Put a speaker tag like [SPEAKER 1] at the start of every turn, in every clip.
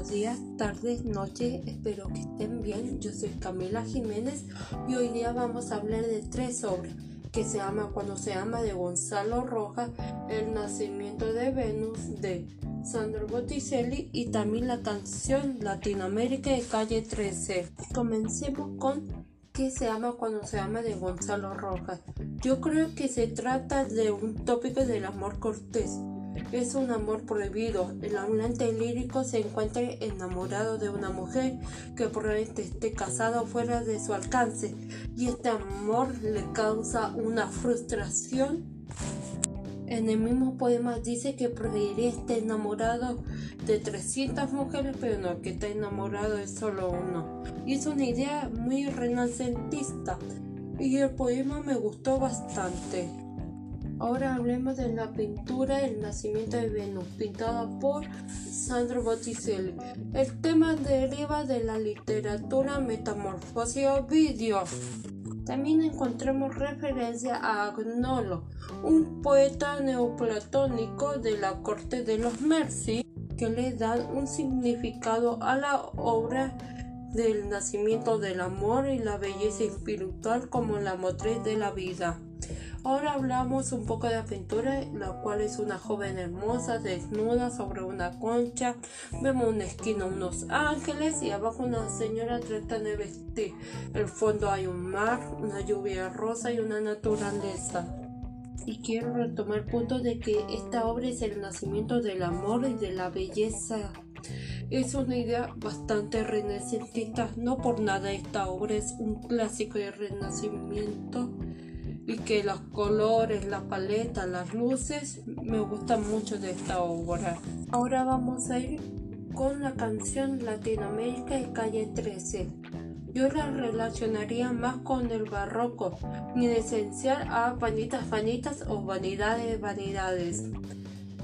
[SPEAKER 1] días, tardes, noches, espero que estén bien. Yo soy Camila Jiménez y hoy día vamos a hablar de tres obras que se llama Cuando se ama de Gonzalo Rojas, El nacimiento de Venus de Sandro Botticelli y también la canción Latinoamérica de Calle 13. Comencemos con ¿Qué se ama cuando se ama de Gonzalo Rojas? Yo creo que se trata de un tópico del amor cortés es un amor prohibido. El hablante lírico se encuentra enamorado de una mujer que probablemente esté casada fuera de su alcance y este amor le causa una frustración. En el mismo poema dice que preferiría estar enamorado de 300 mujeres, pero no, que está enamorado de solo uno. Y es una idea muy renacentista y el poema me gustó bastante. Ahora hablemos de la pintura El nacimiento de Venus, pintada por Sandro Botticelli. El tema deriva de la literatura metamorfosis o vídeo. También encontramos referencia a Agnolo, un poeta neoplatónico de la corte de los Mercy, que le dan un significado a la obra del nacimiento del amor y la belleza espiritual como la motriz de la vida. Ahora hablamos un poco de la pintura, la cual es una joven hermosa desnuda sobre una concha. Vemos una esquina unos ángeles y abajo una señora tratando de vestir. El fondo hay un mar, una lluvia rosa y una naturaleza. Y quiero retomar el punto de que esta obra es el nacimiento del amor y de la belleza. Es una idea bastante renacentista, no por nada esta obra es un clásico de renacimiento y que los colores, la paleta, las luces me gustan mucho de esta obra. Ahora vamos a ir con la canción Latinoamérica y Calle 13. Yo la relacionaría más con el barroco, ni esencial a vanitas vanitas o vanidades vanidades.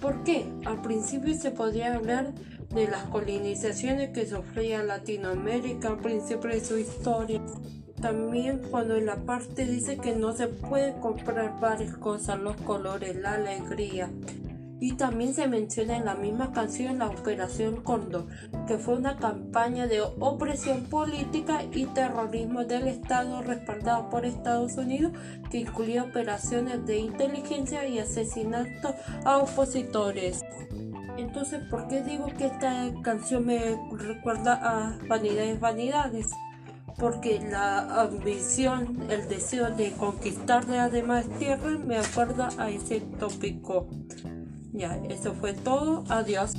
[SPEAKER 1] ¿Por qué? Al principio se podría hablar de las colonizaciones que sufría Latinoamérica al principio de su historia. También cuando en la parte dice que no se puede comprar varias cosas, los colores, la alegría. Y también se menciona en la misma canción la Operación Cóndor, que fue una campaña de opresión política y terrorismo del Estado respaldado por Estados Unidos, que incluía operaciones de inteligencia y asesinatos a opositores. Entonces, ¿por qué digo que esta canción me recuerda a Vanidades Vanidades? Porque la ambición, el deseo de conquistar la demás tierra me acuerda a ese tópico. Ya, eso fue todo. Adiós.